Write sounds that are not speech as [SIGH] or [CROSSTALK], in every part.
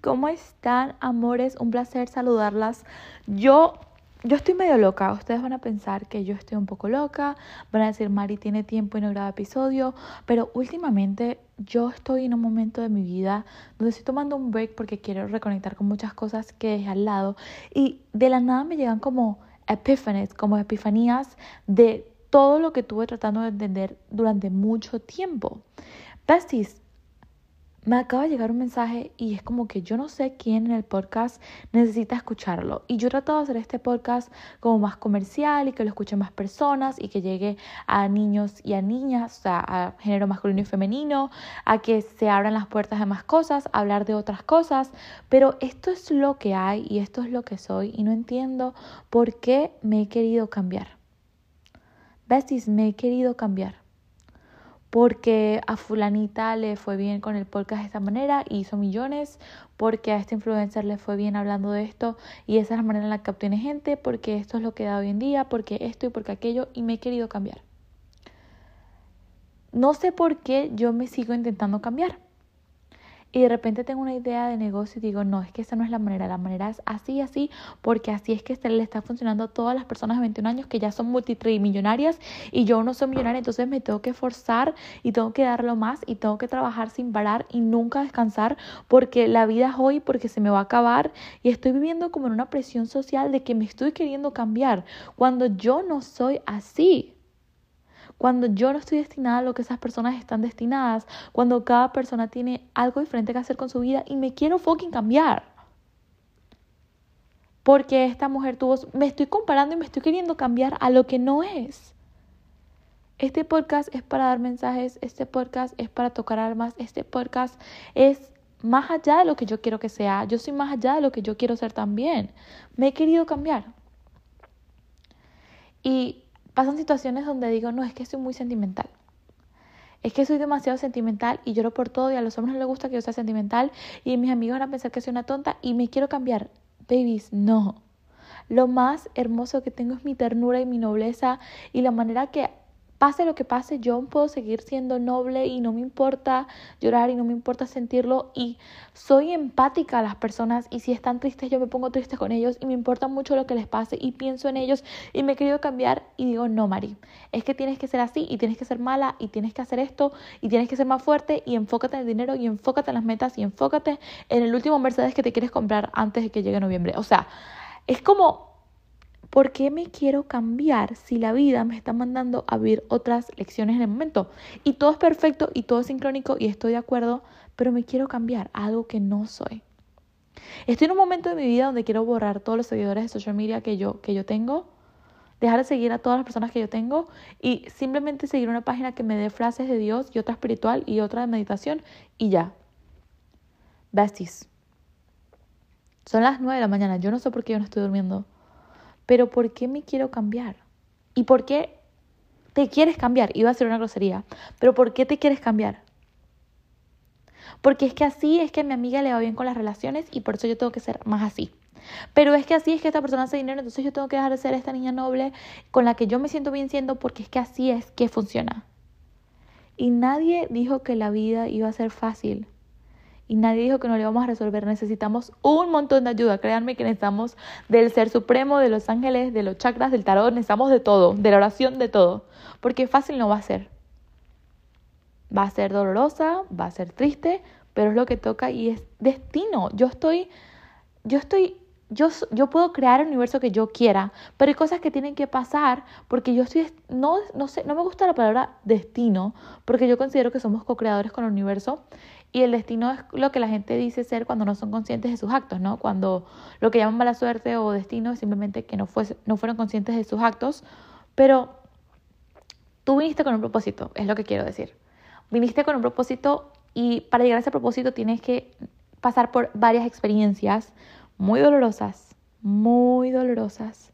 ¿cómo están, amores? Un placer saludarlas. Yo, yo estoy medio loca. Ustedes van a pensar que yo estoy un poco loca. Van a decir, Mari tiene tiempo y no graba episodio. Pero últimamente yo estoy en un momento de mi vida donde estoy tomando un break porque quiero reconectar con muchas cosas que dejé al lado. Y de la nada me llegan como epífanes, como epifanías de todo lo que tuve tratando de entender durante mucho tiempo. Besties, me acaba de llegar un mensaje y es como que yo no sé quién en el podcast necesita escucharlo. Y yo he tratado de hacer este podcast como más comercial y que lo escuchen más personas y que llegue a niños y a niñas, o sea, a género masculino y femenino, a que se abran las puertas de más cosas, a hablar de otras cosas. Pero esto es lo que hay y esto es lo que soy y no entiendo por qué me he querido cambiar. Besties, me he querido cambiar porque a fulanita le fue bien con el podcast de esta manera y hizo millones, porque a este influencer le fue bien hablando de esto y esa es la manera en la que obtiene gente, porque esto es lo que da hoy en día, porque esto y porque aquello y me he querido cambiar. No sé por qué yo me sigo intentando cambiar y de repente tengo una idea de negocio y digo, no, es que esa no es la manera, la manera es así, así, porque así es que se le está funcionando a todas las personas de 21 años que ya son multitrimillonarias y yo no soy millonaria, entonces me tengo que forzar y tengo que darlo más y tengo que trabajar sin parar y nunca descansar porque la vida es hoy, porque se me va a acabar y estoy viviendo como en una presión social de que me estoy queriendo cambiar cuando yo no soy así cuando yo no estoy destinada a lo que esas personas están destinadas, cuando cada persona tiene algo diferente que hacer con su vida y me quiero fucking cambiar. Porque esta mujer tuvo, me estoy comparando y me estoy queriendo cambiar a lo que no es. Este podcast es para dar mensajes, este podcast es para tocar almas, este podcast es más allá de lo que yo quiero que sea, yo soy más allá de lo que yo quiero ser también. Me he querido cambiar. Y pasan situaciones donde digo, no, es que soy muy sentimental. Es que soy demasiado sentimental y lloro por todo y a los hombres no les gusta que yo sea sentimental y mis amigos van a pensar que soy una tonta y me quiero cambiar. Babies, no. Lo más hermoso que tengo es mi ternura y mi nobleza y la manera que pase lo que pase, yo puedo seguir siendo noble y no me importa llorar y no me importa sentirlo y soy empática a las personas y si están tristes yo me pongo triste con ellos y me importa mucho lo que les pase y pienso en ellos y me he querido cambiar y digo, no, Mari, es que tienes que ser así y tienes que ser mala y tienes que hacer esto y tienes que ser más fuerte y enfócate en el dinero y enfócate en las metas y enfócate en el último Mercedes que te quieres comprar antes de que llegue noviembre. O sea, es como ¿Por qué me quiero cambiar si la vida me está mandando a vivir otras lecciones en el momento? Y todo es perfecto y todo es sincrónico y estoy de acuerdo, pero me quiero cambiar algo que no soy. Estoy en un momento de mi vida donde quiero borrar todos los seguidores de social media que yo, que yo tengo, dejar de seguir a todas las personas que yo tengo y simplemente seguir una página que me dé frases de Dios y otra espiritual y otra de meditación y ya. Besties. Son las nueve de la mañana. Yo no sé por qué yo no estoy durmiendo. Pero ¿por qué me quiero cambiar? ¿Y por qué te quieres cambiar? Iba a ser una grosería, pero ¿por qué te quieres cambiar? Porque es que así es que a mi amiga le va bien con las relaciones y por eso yo tengo que ser más así. Pero es que así es que esta persona hace dinero, entonces yo tengo que dejar de ser esta niña noble con la que yo me siento bien siendo porque es que así es que funciona. Y nadie dijo que la vida iba a ser fácil y nadie dijo que no le vamos a resolver. Necesitamos un montón de ayuda. Créanme que necesitamos del ser supremo, de los ángeles, de los chakras, del tarot, necesitamos de todo, de la oración, de todo. Porque fácil no va a ser. Va a ser dolorosa, va a ser triste, pero es lo que toca y es destino. Yo estoy, yo estoy yo, yo, puedo crear el universo que yo quiera, pero hay cosas que tienen que pasar porque yo estoy, no, no sé, no me gusta la palabra destino, porque yo considero que somos co-creadores con el universo y el destino es lo que la gente dice ser cuando no son conscientes de sus actos, ¿no? Cuando lo que llaman mala suerte o destino es simplemente que no, fue, no fueron conscientes de sus actos, pero tú viniste con un propósito, es lo que quiero decir. Viniste con un propósito y para llegar a ese propósito tienes que pasar por varias experiencias muy dolorosas, muy dolorosas,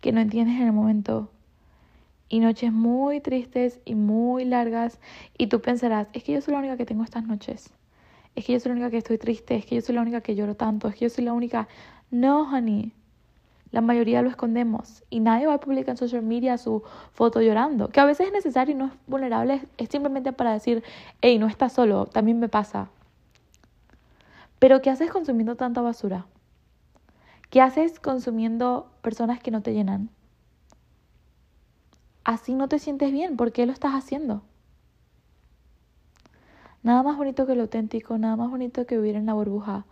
que no entiendes en el momento y noches muy tristes y muy largas y tú pensarás, es que yo soy la única que tengo estas noches, es que yo soy la única que estoy triste, es que yo soy la única que lloro tanto, es que yo soy la única... No, honey, la mayoría lo escondemos y nadie va a publicar en social media su foto llorando, que a veces es necesario y no es vulnerable, es simplemente para decir, hey, no estás solo, también me pasa. Pero ¿qué haces consumiendo tanta basura? ¿Qué haces consumiendo personas que no te llenan? Así no te sientes bien. ¿Por qué lo estás haciendo? Nada más bonito que lo auténtico, nada más bonito que vivir en la burbuja.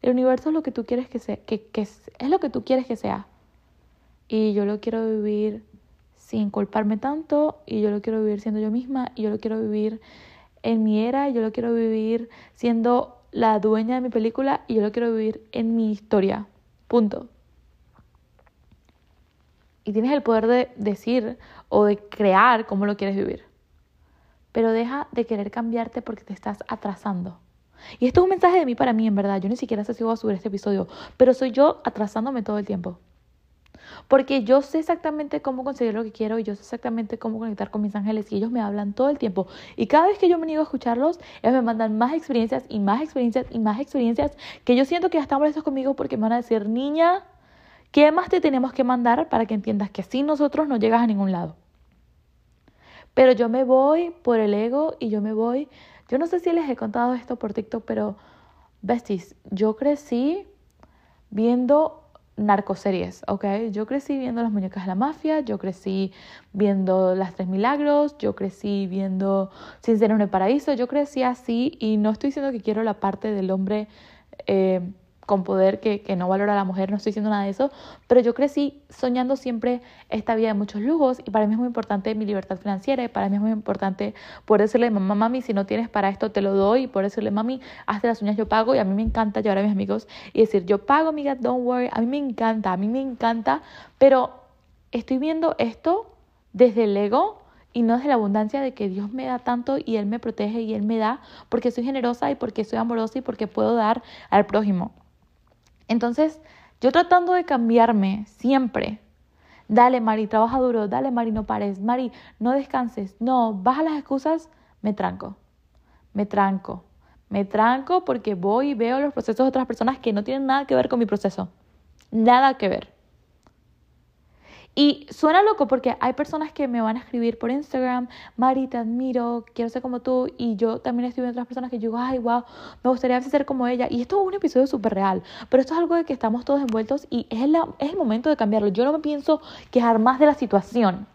El universo es lo que tú quieres que sea, que, es lo que tú quieres que sea. Y yo lo quiero vivir sin culparme tanto, y yo lo quiero vivir siendo yo misma, y yo lo quiero vivir en mi era, y yo lo quiero vivir siendo la dueña de mi película, y yo lo quiero vivir en mi historia. Punto. Y tienes el poder de decir o de crear cómo lo quieres vivir. Pero deja de querer cambiarte porque te estás atrasando. Y esto es un mensaje de mí para mí, en verdad. Yo ni siquiera sé si voy a subir este episodio, pero soy yo atrasándome todo el tiempo. Porque yo sé exactamente cómo conseguir lo que quiero y yo sé exactamente cómo conectar con mis ángeles y ellos me hablan todo el tiempo. Y cada vez que yo me niego a escucharlos, ellos me mandan más experiencias y más experiencias y más experiencias que yo siento que ya están molestos conmigo porque me van a decir, niña, ¿qué más te tenemos que mandar para que entiendas que sin nosotros no llegas a ningún lado? Pero yo me voy por el ego y yo me voy. Yo no sé si les he contado esto por TikTok, pero besties, yo crecí viendo narcoseries, ¿ok? Yo crecí viendo las muñecas de la mafia, yo crecí viendo Las Tres Milagros, yo crecí viendo Sin ser en el paraíso, yo crecí así y no estoy diciendo que quiero la parte del hombre eh, con poder que, no valora a la mujer, no estoy diciendo nada de eso, pero yo crecí soñando siempre esta vida de muchos lujos y para mí es muy importante mi libertad financiera y para mí es muy importante poder decirle, mamá, mami, si no tienes para esto te lo doy y poder decirle, mami, hazte las uñas, yo pago y a mí me encanta llevar a mis amigos y decir, yo pago, amiga, don't worry, a mí me encanta, a mí me encanta, pero estoy viendo esto desde el ego y no desde la abundancia de que Dios me da tanto y Él me protege y Él me da porque soy generosa y porque soy amorosa y porque puedo dar al prójimo. Entonces, yo tratando de cambiarme siempre. Dale, Mari, trabaja duro. Dale, Mari, no pares. Mari, no descanses. No, baja las excusas. Me tranco. Me tranco. Me tranco porque voy y veo los procesos de otras personas que no tienen nada que ver con mi proceso. Nada que ver. Y suena loco porque hay personas que me van a escribir por Instagram, Mari, te admiro, quiero ser como tú. Y yo también estoy viendo otras personas que digo, ay, wow, me gustaría ser como ella. Y esto es un episodio súper real, pero esto es algo de que estamos todos envueltos y es, la, es el momento de cambiarlo. Yo no me pienso quejar más de la situación.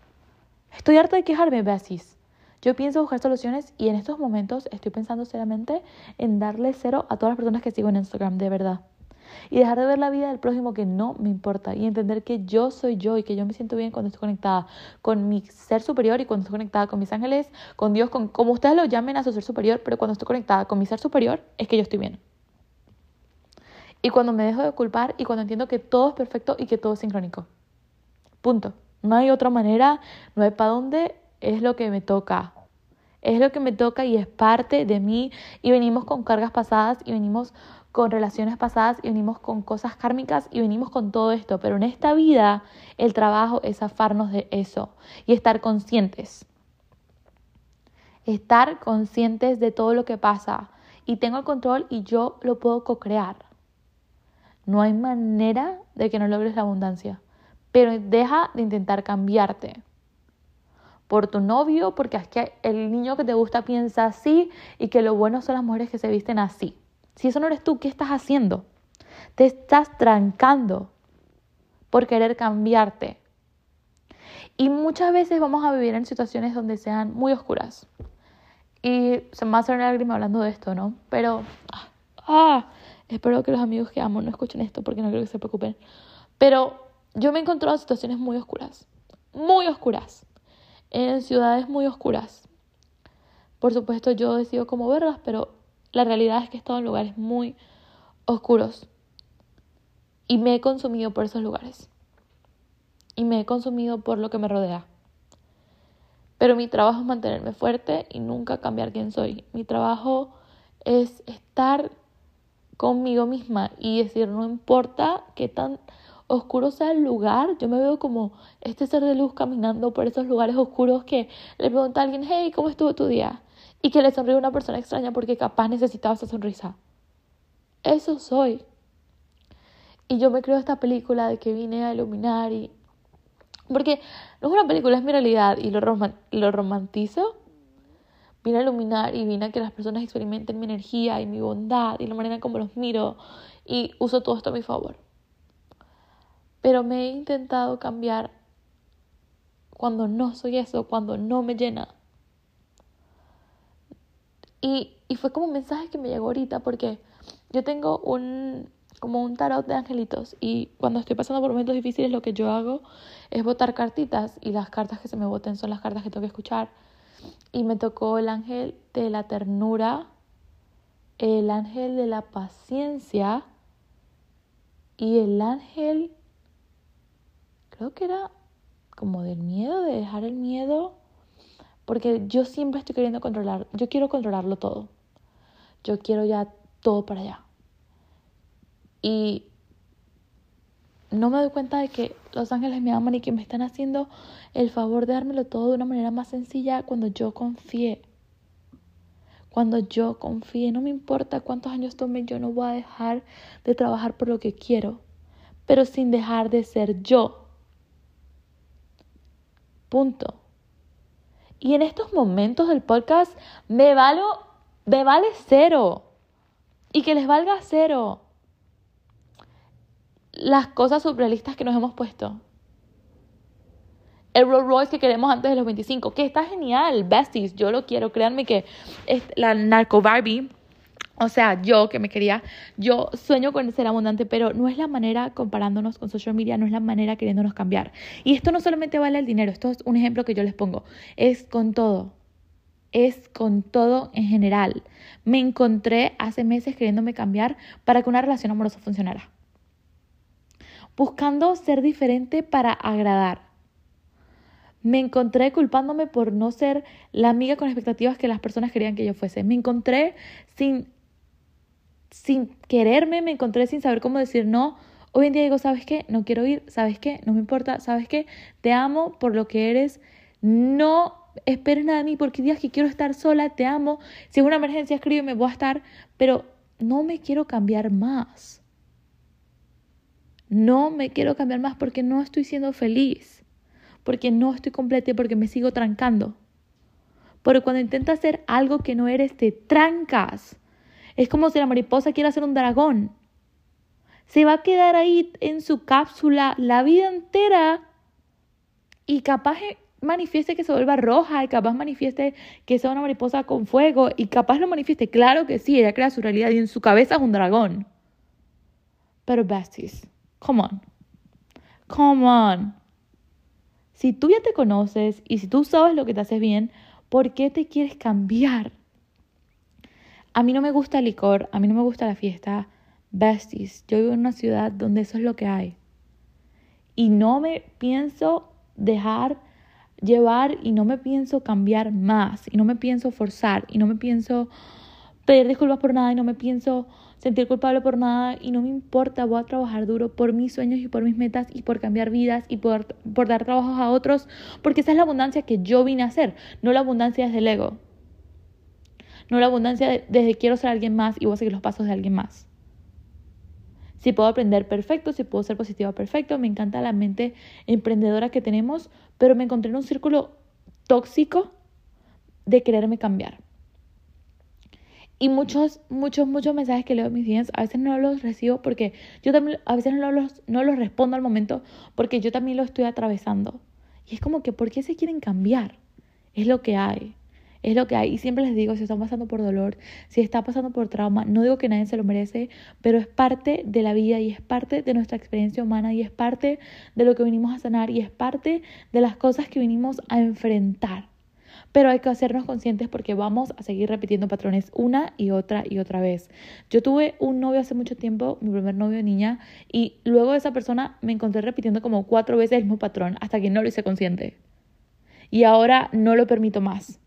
Estoy harta de quejarme, Basis. Yo pienso buscar soluciones y en estos momentos estoy pensando seriamente en darle cero a todas las personas que sigo en Instagram, de verdad y dejar de ver la vida del prójimo que no me importa y entender que yo soy yo y que yo me siento bien cuando estoy conectada con mi ser superior y cuando estoy conectada con mis ángeles, con Dios, con como ustedes lo llamen a su ser superior, pero cuando estoy conectada con mi ser superior es que yo estoy bien. Y cuando me dejo de culpar y cuando entiendo que todo es perfecto y que todo es sincrónico. Punto. No hay otra manera, no hay para dónde, es lo que me toca. Es lo que me toca y es parte de mí y venimos con cargas pasadas y venimos con relaciones pasadas y venimos con cosas kármicas y venimos con todo esto, pero en esta vida el trabajo es afarnos de eso y estar conscientes. Estar conscientes de todo lo que pasa y tengo el control y yo lo puedo co-crear. No hay manera de que no logres la abundancia, pero deja de intentar cambiarte por tu novio, porque es que el niño que te gusta piensa así y que lo bueno son las mujeres que se visten así. Si eso no eres tú, ¿qué estás haciendo? Te estás trancando por querer cambiarte. Y muchas veces vamos a vivir en situaciones donde sean muy oscuras. Y se me va a hacer una lágrima hablando de esto, ¿no? Pero, ah, espero que los amigos que amo no escuchen esto porque no creo que se preocupen. Pero yo me he encontrado en situaciones muy oscuras, muy oscuras, en ciudades muy oscuras. Por supuesto, yo decido cómo verlas, pero la realidad es que he estado en lugares muy oscuros y me he consumido por esos lugares. Y me he consumido por lo que me rodea. Pero mi trabajo es mantenerme fuerte y nunca cambiar quién soy. Mi trabajo es estar conmigo misma y decir, no importa qué tan oscuro sea el lugar, yo me veo como este ser de luz caminando por esos lugares oscuros que le pregunta a alguien, hey, ¿cómo estuvo tu día? Y que le sonríe a una persona extraña porque capaz necesitaba esa sonrisa. Eso soy. Y yo me creo esta película de que vine a iluminar y... Porque no es una película, es mi realidad y lo, lo romantizo. vine a iluminar y vine a que las personas experimenten mi energía y mi bondad y la manera como los miro y uso todo esto a mi favor. Pero me he intentado cambiar cuando no soy eso, cuando no me llena. Y, y fue como un mensaje que me llegó ahorita porque yo tengo un como un tarot de angelitos y cuando estoy pasando por momentos difíciles lo que yo hago es botar cartitas y las cartas que se me voten son las cartas que tengo que escuchar. Y me tocó el ángel de la ternura, el ángel de la paciencia y el ángel creo que era como del miedo, de dejar el miedo, porque yo siempre estoy queriendo controlar, yo quiero controlarlo todo. Yo quiero ya todo para allá. Y no me doy cuenta de que los ángeles me aman y que me están haciendo el favor de dármelo todo de una manera más sencilla cuando yo confié. Cuando yo confié, no me importa cuántos años tome, yo no voy a dejar de trabajar por lo que quiero, pero sin dejar de ser yo. Punto. Y en estos momentos del podcast me, valo, me vale cero. Y que les valga cero las cosas surrealistas que nos hemos puesto. El Rolls Royce que queremos antes de los 25, que está genial, besties, yo lo quiero, créanme que es la narco Barbie, o sea, yo que me quería, yo sueño con ser abundante, pero no es la manera comparándonos con social media, no es la manera queriéndonos cambiar. Y esto no solamente vale el dinero, esto es un ejemplo que yo les pongo, es con todo, es con todo en general. Me encontré hace meses queriéndome cambiar para que una relación amorosa funcionara buscando ser diferente para agradar. Me encontré culpándome por no ser la amiga con expectativas que las personas querían que yo fuese. Me encontré sin, sin quererme, me encontré sin saber cómo decir no. Hoy en día digo, ¿sabes qué? No quiero ir, ¿sabes qué? No me importa, ¿sabes qué? Te amo por lo que eres. No esperes nada de mí porque días que quiero estar sola, te amo. Si es una emergencia, escríbeme, voy a estar, pero no me quiero cambiar más. No me quiero cambiar más porque no estoy siendo feliz, porque no estoy completa y porque me sigo trancando. Porque cuando intentas hacer algo que no eres, te trancas. Es como si la mariposa quiera ser un dragón. Se va a quedar ahí en su cápsula la vida entera y capaz manifieste que se vuelva roja y capaz manifieste que sea una mariposa con fuego y capaz lo manifieste. Claro que sí, ella crea su realidad y en su cabeza es un dragón. Pero besties, Come on. Come on. Si tú ya te conoces y si tú sabes lo que te hace bien, ¿por qué te quieres cambiar? A mí no me gusta el licor, a mí no me gusta la fiesta. Besties, yo vivo en una ciudad donde eso es lo que hay. Y no me pienso dejar llevar y no me pienso cambiar más y no me pienso forzar y no me pienso pedir disculpas por nada y no me pienso sentir culpable por nada y no me importa, voy a trabajar duro por mis sueños y por mis metas y por cambiar vidas y por, por dar trabajos a otros, porque esa es la abundancia que yo vine a hacer, no la abundancia desde el ego, no la abundancia desde quiero ser alguien más y voy a seguir los pasos de alguien más. Si puedo aprender perfecto, si puedo ser positiva perfecto, me encanta la mente emprendedora que tenemos, pero me encontré en un círculo tóxico de quererme cambiar. Y muchos, muchos, muchos mensajes que leo en mis días, a veces no los recibo porque yo también, a veces no los, no los respondo al momento porque yo también lo estoy atravesando. Y es como que, ¿por qué se quieren cambiar? Es lo que hay. Es lo que hay. Y siempre les digo, si están pasando por dolor, si está pasando por trauma, no digo que nadie se lo merece, pero es parte de la vida y es parte de nuestra experiencia humana y es parte de lo que venimos a sanar y es parte de las cosas que venimos a enfrentar pero hay que hacernos conscientes porque vamos a seguir repitiendo patrones una y otra y otra vez. Yo tuve un novio hace mucho tiempo, mi primer novio niña, y luego de esa persona me encontré repitiendo como cuatro veces el mismo patrón hasta que no lo hice consciente. Y ahora no lo permito más.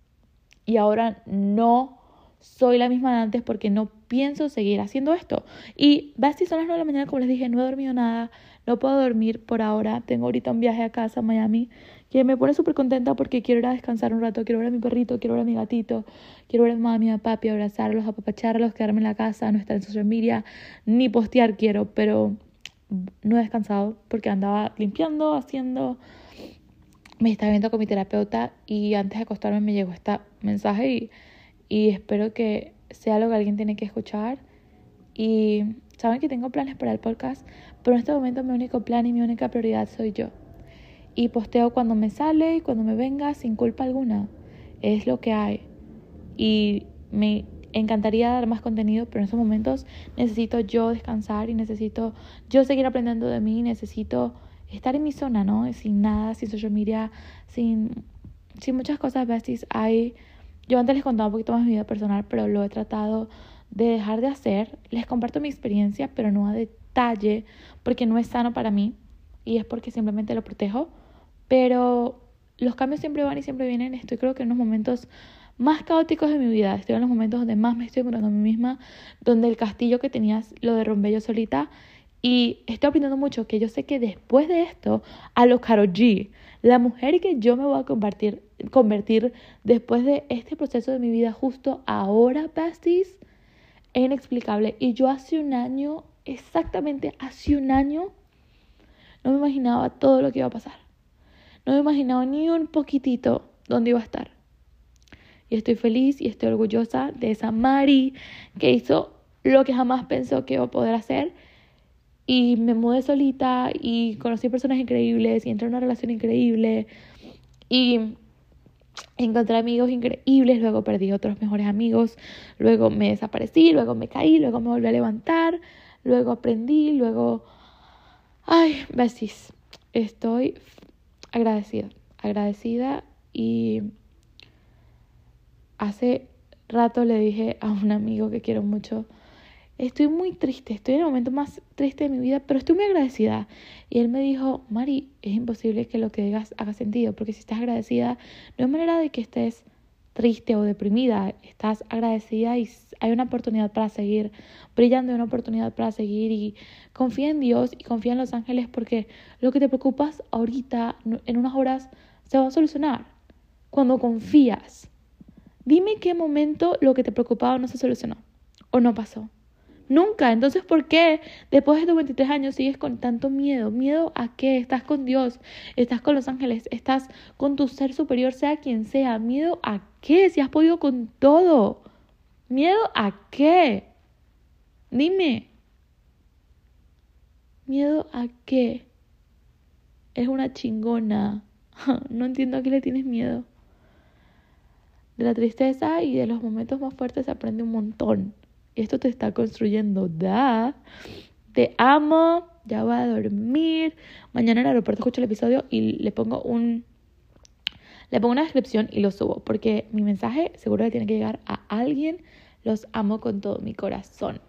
Y ahora no soy la misma de antes porque no pienso seguir haciendo esto. Y si son las 9 de la mañana, como les dije, no he dormido nada, no puedo dormir por ahora. Tengo ahorita un viaje a casa a Miami que me pone súper contenta porque quiero ir a descansar un rato, quiero ver a mi perrito, quiero ver a mi gatito, quiero ver a mi mami, a papi, abrazarlos, apapacharlos, quedarme en la casa, no estar en social media, ni postear quiero, pero no he descansado porque andaba limpiando, haciendo, me estaba viendo con mi terapeuta y antes de acostarme me llegó este mensaje y y espero que sea lo que alguien tiene que escuchar. Y saben que tengo planes para el podcast, pero en este momento mi único plan y mi única prioridad soy yo. Y posteo cuando me sale y cuando me venga sin culpa alguna. Es lo que hay. Y me encantaría dar más contenido, pero en estos momentos necesito yo descansar y necesito yo seguir aprendiendo de mí, necesito estar en mi zona, ¿no? Sin nada, sin social media, sin, sin muchas cosas besties. Hay, yo antes les contaba un poquito más mi vida personal, pero lo he tratado de dejar de hacer. Les comparto mi experiencia, pero no a detalle, porque no es sano para mí y es porque simplemente lo protejo. Pero los cambios siempre van y siempre vienen. Estoy creo que en unos momentos más caóticos de mi vida. Estoy en los momentos donde más me estoy encontrando a mí misma, donde el castillo que tenías lo derrumbé yo solita. Y estoy aprendiendo mucho que yo sé que después de esto, a lo Karol G, la mujer que yo me voy a convertir, convertir después de este proceso de mi vida justo ahora, pastis, es inexplicable. Y yo hace un año, exactamente hace un año, no me imaginaba todo lo que iba a pasar. No me imaginaba ni un poquitito dónde iba a estar. Y estoy feliz y estoy orgullosa de esa Mari que hizo lo que jamás pensó que iba a poder hacer. Y me mudé solita y conocí personas increíbles y entré en una relación increíble. Y encontré amigos increíbles, luego perdí otros mejores amigos, luego me desaparecí, luego me caí, luego me volví a levantar, luego aprendí, luego... Ay, besis. Estoy agradecida, agradecida y hace rato le dije a un amigo que quiero mucho, estoy muy triste, estoy en el momento más triste de mi vida, pero estoy muy agradecida. Y él me dijo, Mari, es imposible que lo que digas haga sentido, porque si estás agradecida, no hay manera de que estés triste o deprimida, estás agradecida y hay una oportunidad para seguir brillando, hay una oportunidad para seguir y confía en Dios y confía en los ángeles porque lo que te preocupas ahorita, en unas horas, se va a solucionar. Cuando confías, Dime qué momento lo que te preocupaba no se solucionó o no pasó. Nunca. Entonces, ¿por qué después de tus 23 años sigues con tanto miedo? ¿Miedo a qué? Estás con Dios, estás con los ángeles, estás con tu ser superior, sea quien sea. ¿Miedo a qué? Si has podido con todo. ¿Miedo a qué? Dime. ¿Miedo a qué? Es una chingona. [LAUGHS] No entiendo a qué le tienes miedo. De la tristeza y de los momentos más fuertes se aprende un montón. Esto te está construyendo. Da. Te amo. Ya voy a dormir. Mañana en el aeropuerto escucho el episodio y le pongo un. Le pongo una descripción y lo subo. Porque mi mensaje seguro que tiene que llegar a alguien. Los amo con todo mi corazón.